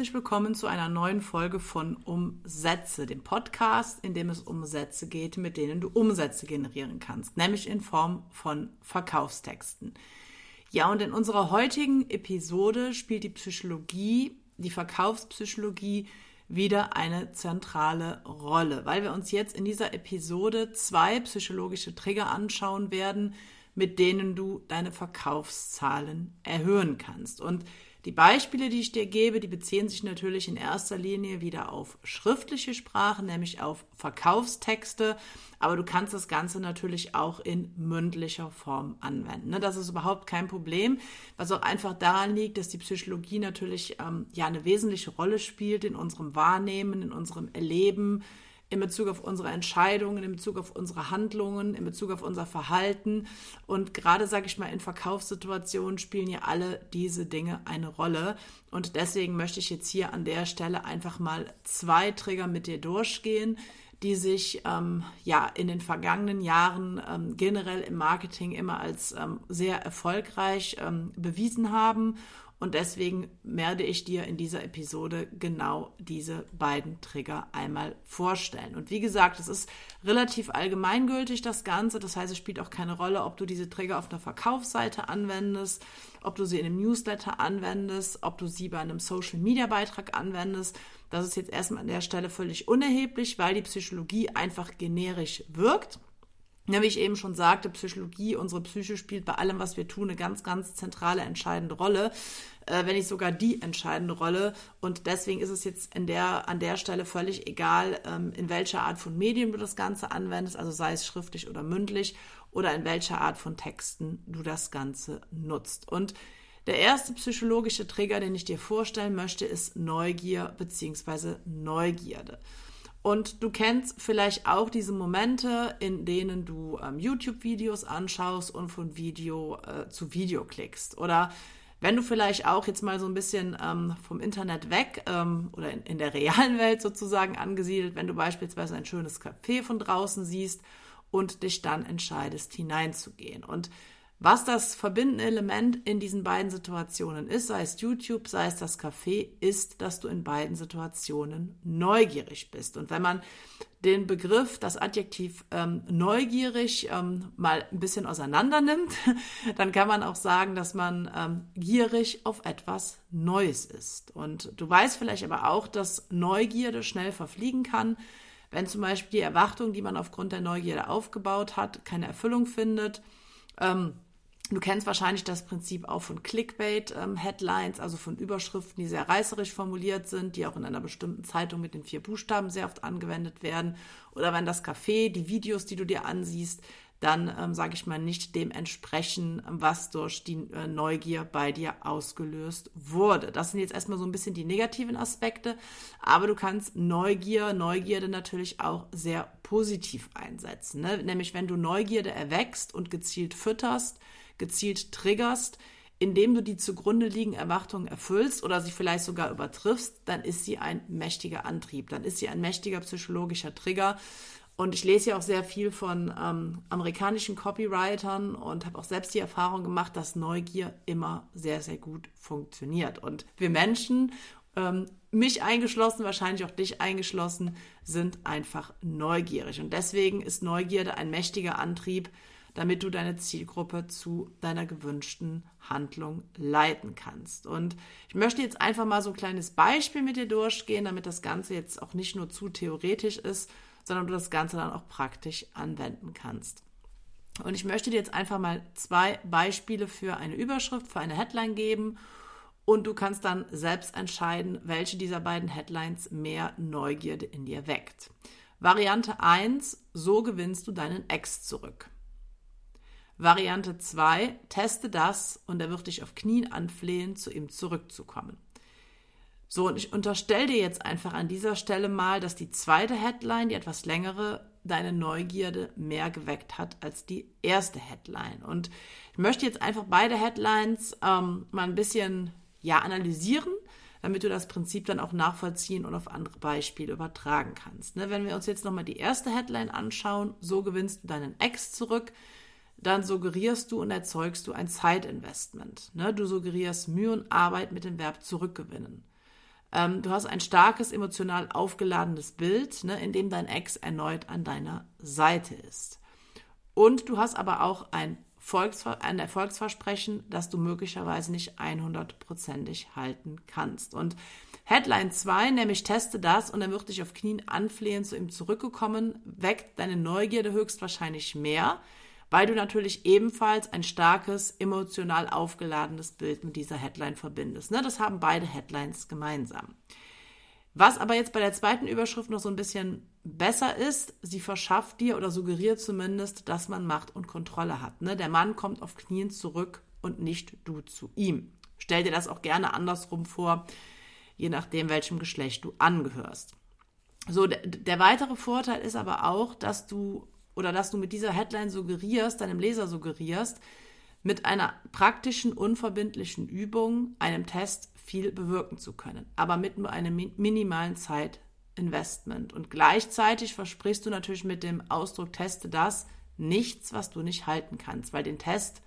herzlich willkommen zu einer neuen Folge von Umsätze, dem Podcast, in dem es um Sätze geht, mit denen du Umsätze generieren kannst, nämlich in Form von Verkaufstexten. Ja, und in unserer heutigen Episode spielt die Psychologie, die Verkaufspsychologie wieder eine zentrale Rolle, weil wir uns jetzt in dieser Episode zwei psychologische Trigger anschauen werden, mit denen du deine Verkaufszahlen erhöhen kannst. Und die Beispiele, die ich dir gebe, die beziehen sich natürlich in erster Linie wieder auf schriftliche Sprache, nämlich auf Verkaufstexte, aber du kannst das Ganze natürlich auch in mündlicher Form anwenden. Ne? Das ist überhaupt kein Problem, was auch einfach daran liegt, dass die Psychologie natürlich ähm, ja eine wesentliche Rolle spielt in unserem Wahrnehmen, in unserem Erleben, in Bezug auf unsere Entscheidungen, in Bezug auf unsere Handlungen, in Bezug auf unser Verhalten. Und gerade, sage ich mal, in Verkaufssituationen spielen ja alle diese Dinge eine Rolle. Und deswegen möchte ich jetzt hier an der Stelle einfach mal zwei Trigger mit dir durchgehen, die sich ähm, ja in den vergangenen Jahren ähm, generell im Marketing immer als ähm, sehr erfolgreich ähm, bewiesen haben und deswegen werde ich dir in dieser Episode genau diese beiden Trigger einmal vorstellen. Und wie gesagt, es ist relativ allgemeingültig, das Ganze. Das heißt, es spielt auch keine Rolle, ob du diese Trigger auf einer Verkaufsseite anwendest, ob du sie in einem Newsletter anwendest, ob du sie bei einem Social-Media-Beitrag anwendest. Das ist jetzt erstmal an der Stelle völlig unerheblich, weil die Psychologie einfach generisch wirkt. Wie ich eben schon sagte, Psychologie, unsere Psyche spielt bei allem, was wir tun, eine ganz, ganz zentrale, entscheidende Rolle, äh, wenn nicht sogar die entscheidende Rolle. Und deswegen ist es jetzt in der, an der Stelle völlig egal, ähm, in welcher Art von Medien du das Ganze anwendest, also sei es schriftlich oder mündlich, oder in welcher Art von Texten du das Ganze nutzt. Und der erste psychologische Trigger, den ich dir vorstellen möchte, ist Neugier bzw. Neugierde. Und du kennst vielleicht auch diese Momente, in denen du ähm, YouTube-Videos anschaust und von Video äh, zu Video klickst. Oder wenn du vielleicht auch jetzt mal so ein bisschen ähm, vom Internet weg ähm, oder in, in der realen Welt sozusagen angesiedelt, wenn du beispielsweise ein schönes Café von draußen siehst und dich dann entscheidest, hineinzugehen. Und was das verbindende Element in diesen beiden Situationen ist, sei es YouTube, sei es das Café, ist, dass du in beiden Situationen neugierig bist. Und wenn man den Begriff, das Adjektiv ähm, neugierig ähm, mal ein bisschen auseinander nimmt, dann kann man auch sagen, dass man ähm, gierig auf etwas Neues ist. Und du weißt vielleicht aber auch, dass Neugierde schnell verfliegen kann, wenn zum Beispiel die Erwartung, die man aufgrund der Neugierde aufgebaut hat, keine Erfüllung findet. Ähm, Du kennst wahrscheinlich das Prinzip auch von Clickbait-Headlines, ähm, also von Überschriften, die sehr reißerisch formuliert sind, die auch in einer bestimmten Zeitung mit den vier Buchstaben sehr oft angewendet werden. Oder wenn das Café, die Videos, die du dir ansiehst, dann, ähm, sage ich mal, nicht dem entsprechen, was durch die äh, Neugier bei dir ausgelöst wurde. Das sind jetzt erstmal so ein bisschen die negativen Aspekte, aber du kannst Neugier, Neugierde natürlich auch sehr positiv einsetzen. Ne? Nämlich wenn du Neugierde erwächst und gezielt fütterst, gezielt triggerst, indem du die zugrunde liegenden Erwartungen erfüllst oder sie vielleicht sogar übertriffst, dann ist sie ein mächtiger Antrieb, dann ist sie ein mächtiger psychologischer Trigger. Und ich lese ja auch sehr viel von ähm, amerikanischen Copywritern und habe auch selbst die Erfahrung gemacht, dass Neugier immer sehr, sehr gut funktioniert. Und wir Menschen, ähm, mich eingeschlossen, wahrscheinlich auch dich eingeschlossen, sind einfach neugierig. Und deswegen ist Neugierde ein mächtiger Antrieb, damit du deine Zielgruppe zu deiner gewünschten Handlung leiten kannst. Und ich möchte jetzt einfach mal so ein kleines Beispiel mit dir durchgehen, damit das Ganze jetzt auch nicht nur zu theoretisch ist, sondern du das Ganze dann auch praktisch anwenden kannst. Und ich möchte dir jetzt einfach mal zwei Beispiele für eine Überschrift, für eine Headline geben und du kannst dann selbst entscheiden, welche dieser beiden Headlines mehr Neugierde in dir weckt. Variante 1, so gewinnst du deinen Ex zurück. Variante 2, teste das und er wird dich auf Knien anflehen, zu ihm zurückzukommen. So, und ich unterstelle dir jetzt einfach an dieser Stelle mal, dass die zweite Headline, die etwas längere, deine Neugierde mehr geweckt hat als die erste Headline. Und ich möchte jetzt einfach beide Headlines ähm, mal ein bisschen ja, analysieren, damit du das Prinzip dann auch nachvollziehen und auf andere Beispiele übertragen kannst. Ne, wenn wir uns jetzt nochmal die erste Headline anschauen, so gewinnst du deinen Ex zurück, dann suggerierst du und erzeugst du ein Zeitinvestment. Ne? Du suggerierst Mühe und Arbeit mit dem Verb zurückgewinnen. Ähm, du hast ein starkes, emotional aufgeladenes Bild, ne, in dem dein Ex erneut an deiner Seite ist. Und du hast aber auch ein, Volksver ein Erfolgsversprechen, das du möglicherweise nicht 100%ig halten kannst. Und Headline 2, nämlich teste das und er wird dich auf Knien anflehen, zu ihm zurückgekommen, weckt deine Neugierde höchstwahrscheinlich mehr, weil du natürlich ebenfalls ein starkes, emotional aufgeladenes Bild mit dieser Headline verbindest. Ne? Das haben beide Headlines gemeinsam. Was aber jetzt bei der zweiten Überschrift noch so ein bisschen besser ist, sie verschafft dir oder suggeriert zumindest, dass man Macht und Kontrolle hat. Ne? Der Mann kommt auf Knien zurück und nicht du zu ihm. Stell dir das auch gerne andersrum vor, je nachdem, welchem Geschlecht du angehörst. So, der, der weitere Vorteil ist aber auch, dass du oder dass du mit dieser Headline suggerierst, deinem Leser suggerierst, mit einer praktischen, unverbindlichen Übung, einem Test viel bewirken zu können, aber mit nur einem minimalen Zeitinvestment. Und gleichzeitig versprichst du natürlich mit dem Ausdruck teste das nichts, was du nicht halten kannst, weil den Test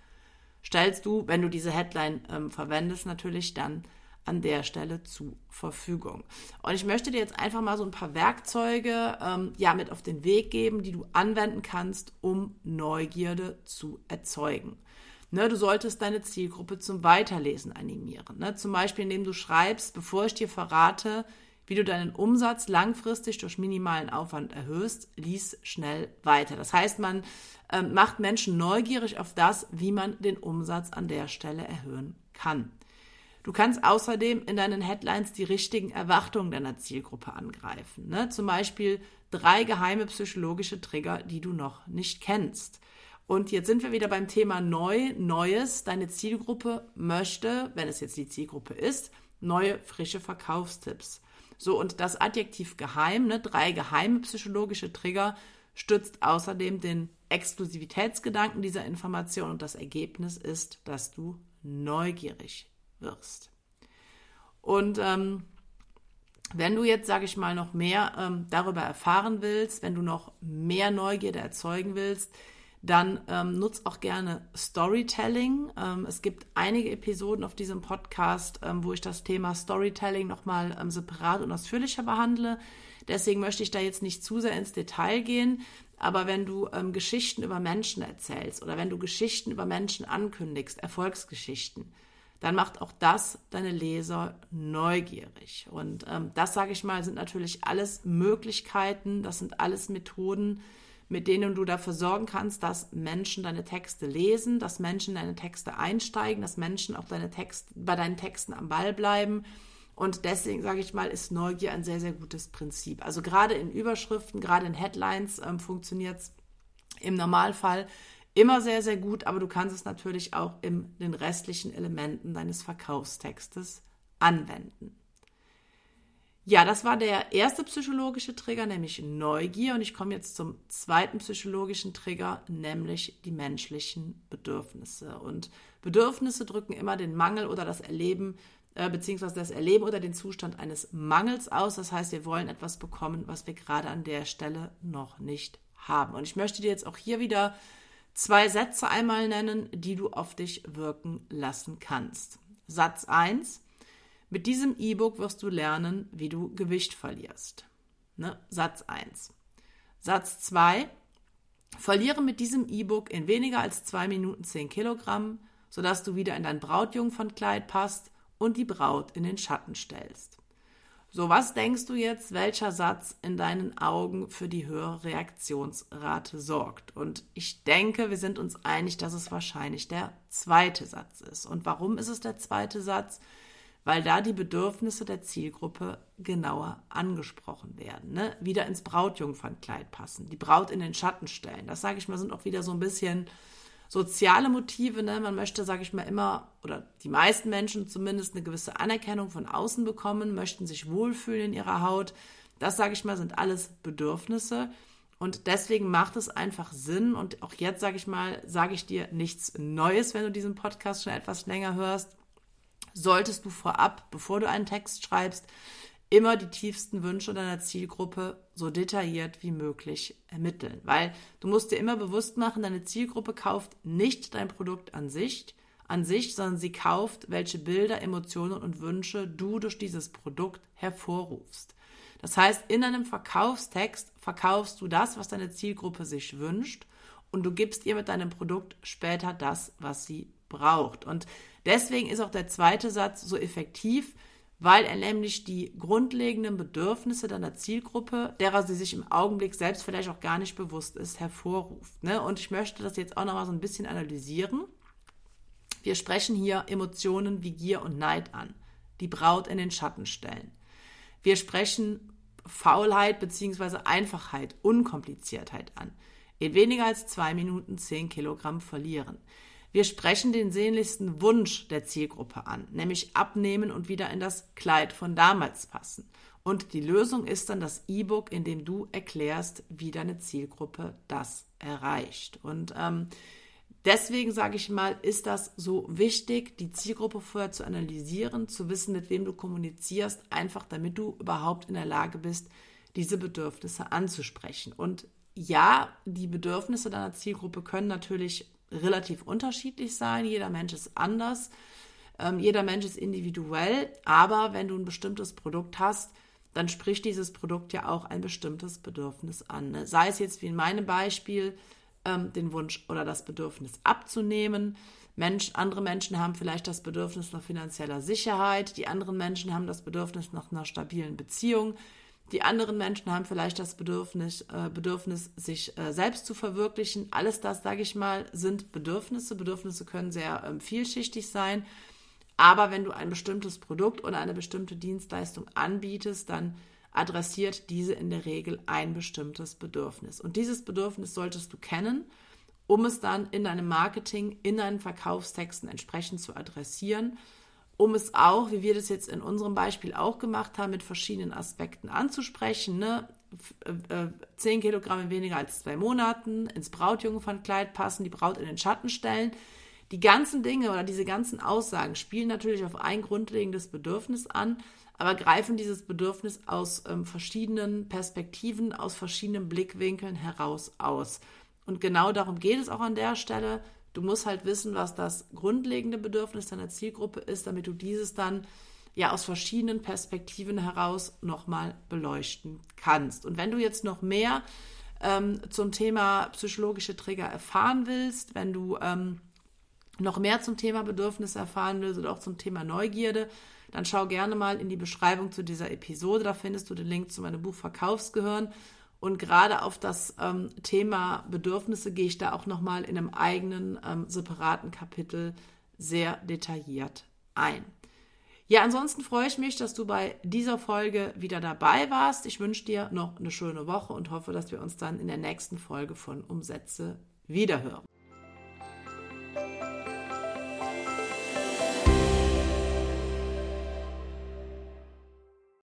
stellst du, wenn du diese Headline ähm, verwendest, natürlich dann an der Stelle zur Verfügung. Und ich möchte dir jetzt einfach mal so ein paar Werkzeuge ähm, ja mit auf den Weg geben, die du anwenden kannst, um Neugierde zu erzeugen. Ne, du solltest deine Zielgruppe zum Weiterlesen animieren. Ne? Zum Beispiel, indem du schreibst, bevor ich dir verrate, wie du deinen Umsatz langfristig durch minimalen Aufwand erhöhst, lies schnell weiter. Das heißt, man äh, macht Menschen neugierig auf das, wie man den Umsatz an der Stelle erhöhen kann. Du kannst außerdem in deinen Headlines die richtigen Erwartungen deiner Zielgruppe angreifen. Ne? Zum Beispiel drei geheime psychologische Trigger, die du noch nicht kennst. Und jetzt sind wir wieder beim Thema neu, Neues. Deine Zielgruppe möchte, wenn es jetzt die Zielgruppe ist, neue, frische Verkaufstipps. So, und das Adjektiv geheim, ne, drei geheime psychologische Trigger, stützt außerdem den Exklusivitätsgedanken dieser Information und das Ergebnis ist, dass du neugierig wirst. Und ähm, wenn du jetzt, sage ich mal, noch mehr ähm, darüber erfahren willst, wenn du noch mehr Neugierde erzeugen willst, dann ähm, nutz auch gerne Storytelling. Ähm, es gibt einige Episoden auf diesem Podcast, ähm, wo ich das Thema Storytelling nochmal ähm, separat und ausführlicher behandle. Deswegen möchte ich da jetzt nicht zu sehr ins Detail gehen. Aber wenn du ähm, Geschichten über Menschen erzählst oder wenn du Geschichten über Menschen ankündigst, Erfolgsgeschichten, dann macht auch das deine Leser neugierig. Und ähm, das, sage ich mal, sind natürlich alles Möglichkeiten, das sind alles Methoden, mit denen du dafür sorgen kannst, dass Menschen deine Texte lesen, dass Menschen deine Texte einsteigen, dass Menschen auch deine Text, bei deinen Texten am Ball bleiben. Und deswegen sage ich mal, ist Neugier ein sehr, sehr gutes Prinzip. Also gerade in Überschriften, gerade in Headlines ähm, funktioniert es im Normalfall immer sehr, sehr gut, aber du kannst es natürlich auch in den restlichen Elementen deines Verkaufstextes anwenden. Ja, das war der erste psychologische Trigger, nämlich Neugier. Und ich komme jetzt zum zweiten psychologischen Trigger, nämlich die menschlichen Bedürfnisse. Und Bedürfnisse drücken immer den Mangel oder das Erleben, äh, beziehungsweise das Erleben oder den Zustand eines Mangels aus. Das heißt, wir wollen etwas bekommen, was wir gerade an der Stelle noch nicht haben. Und ich möchte dir jetzt auch hier wieder zwei Sätze einmal nennen, die du auf dich wirken lassen kannst. Satz 1. Mit diesem E-Book wirst du lernen, wie du Gewicht verlierst. Ne? Satz 1. Satz 2. Verliere mit diesem E-Book in weniger als zwei Minuten 10 Kilogramm, sodass du wieder in dein Brautjungfernkleid passt und die Braut in den Schatten stellst. So, was denkst du jetzt, welcher Satz in deinen Augen für die höhere Reaktionsrate sorgt? Und ich denke, wir sind uns einig, dass es wahrscheinlich der zweite Satz ist. Und warum ist es der zweite Satz? Weil da die Bedürfnisse der Zielgruppe genauer angesprochen werden. Ne? Wieder ins Brautjungfernkleid passen, die Braut in den Schatten stellen. Das, sage ich mal, sind auch wieder so ein bisschen soziale Motive. Ne? Man möchte, sage ich mal, immer, oder die meisten Menschen zumindest eine gewisse Anerkennung von außen bekommen, möchten sich wohlfühlen in ihrer Haut. Das, sage ich mal, sind alles Bedürfnisse. Und deswegen macht es einfach Sinn. Und auch jetzt, sage ich mal, sage ich dir nichts Neues, wenn du diesen Podcast schon etwas länger hörst. Solltest du vorab, bevor du einen Text schreibst, immer die tiefsten Wünsche deiner Zielgruppe so detailliert wie möglich ermitteln. Weil du musst dir immer bewusst machen, deine Zielgruppe kauft nicht dein Produkt an sich, an sich, sondern sie kauft, welche Bilder, Emotionen und Wünsche du durch dieses Produkt hervorrufst. Das heißt, in einem Verkaufstext verkaufst du das, was deine Zielgruppe sich wünscht und du gibst ihr mit deinem Produkt später das, was sie braucht. Und deswegen ist auch der zweite Satz so effektiv, weil er nämlich die grundlegenden Bedürfnisse deiner Zielgruppe, derer sie sich im Augenblick selbst vielleicht auch gar nicht bewusst ist, hervorruft. Ne? Und ich möchte das jetzt auch nochmal so ein bisschen analysieren. Wir sprechen hier Emotionen wie Gier und Neid an, die Braut in den Schatten stellen. Wir sprechen Faulheit bzw. Einfachheit, Unkompliziertheit an. In weniger als zwei Minuten zehn Kilogramm verlieren. Wir sprechen den sehnlichsten Wunsch der Zielgruppe an, nämlich abnehmen und wieder in das Kleid von damals passen. Und die Lösung ist dann das E-Book, in dem du erklärst, wie deine Zielgruppe das erreicht. Und ähm, deswegen sage ich mal, ist das so wichtig, die Zielgruppe vorher zu analysieren, zu wissen, mit wem du kommunizierst, einfach damit du überhaupt in der Lage bist, diese Bedürfnisse anzusprechen. Und ja, die Bedürfnisse deiner Zielgruppe können natürlich relativ unterschiedlich sein. Jeder Mensch ist anders. Ähm, jeder Mensch ist individuell. Aber wenn du ein bestimmtes Produkt hast, dann spricht dieses Produkt ja auch ein bestimmtes Bedürfnis an. Ne? Sei es jetzt wie in meinem Beispiel ähm, den Wunsch oder das Bedürfnis abzunehmen. Mensch, andere Menschen haben vielleicht das Bedürfnis nach finanzieller Sicherheit, die anderen Menschen haben das Bedürfnis nach einer stabilen Beziehung, die anderen Menschen haben vielleicht das Bedürfnis, äh, Bedürfnis sich äh, selbst zu verwirklichen. Alles das, sage ich mal, sind Bedürfnisse. Bedürfnisse können sehr ähm, vielschichtig sein. Aber wenn du ein bestimmtes Produkt oder eine bestimmte Dienstleistung anbietest, dann adressiert diese in der Regel ein bestimmtes Bedürfnis. Und dieses Bedürfnis solltest du kennen, um es dann in deinem Marketing, in deinen Verkaufstexten entsprechend zu adressieren um es auch, wie wir das jetzt in unserem Beispiel auch gemacht haben, mit verschiedenen Aspekten anzusprechen. Ne? 10 äh, Kilogramm in weniger als zwei Monaten, ins Brautjungfernkleid passen, die Braut in den Schatten stellen. Die ganzen Dinge oder diese ganzen Aussagen spielen natürlich auf ein grundlegendes Bedürfnis an, aber greifen dieses Bedürfnis aus ähm, verschiedenen Perspektiven, aus verschiedenen Blickwinkeln heraus aus. Und genau darum geht es auch an der Stelle. Du musst halt wissen, was das grundlegende Bedürfnis deiner Zielgruppe ist, damit du dieses dann ja aus verschiedenen Perspektiven heraus nochmal beleuchten kannst. Und wenn du jetzt noch mehr ähm, zum Thema psychologische Trigger erfahren willst, wenn du ähm, noch mehr zum Thema Bedürfnisse erfahren willst oder auch zum Thema Neugierde, dann schau gerne mal in die Beschreibung zu dieser Episode. Da findest du den Link zu meinem Buch Verkaufsgehirn. Und gerade auf das ähm, Thema Bedürfnisse gehe ich da auch nochmal in einem eigenen ähm, separaten Kapitel sehr detailliert ein. Ja, ansonsten freue ich mich, dass du bei dieser Folge wieder dabei warst. Ich wünsche dir noch eine schöne Woche und hoffe, dass wir uns dann in der nächsten Folge von Umsätze wiederhören.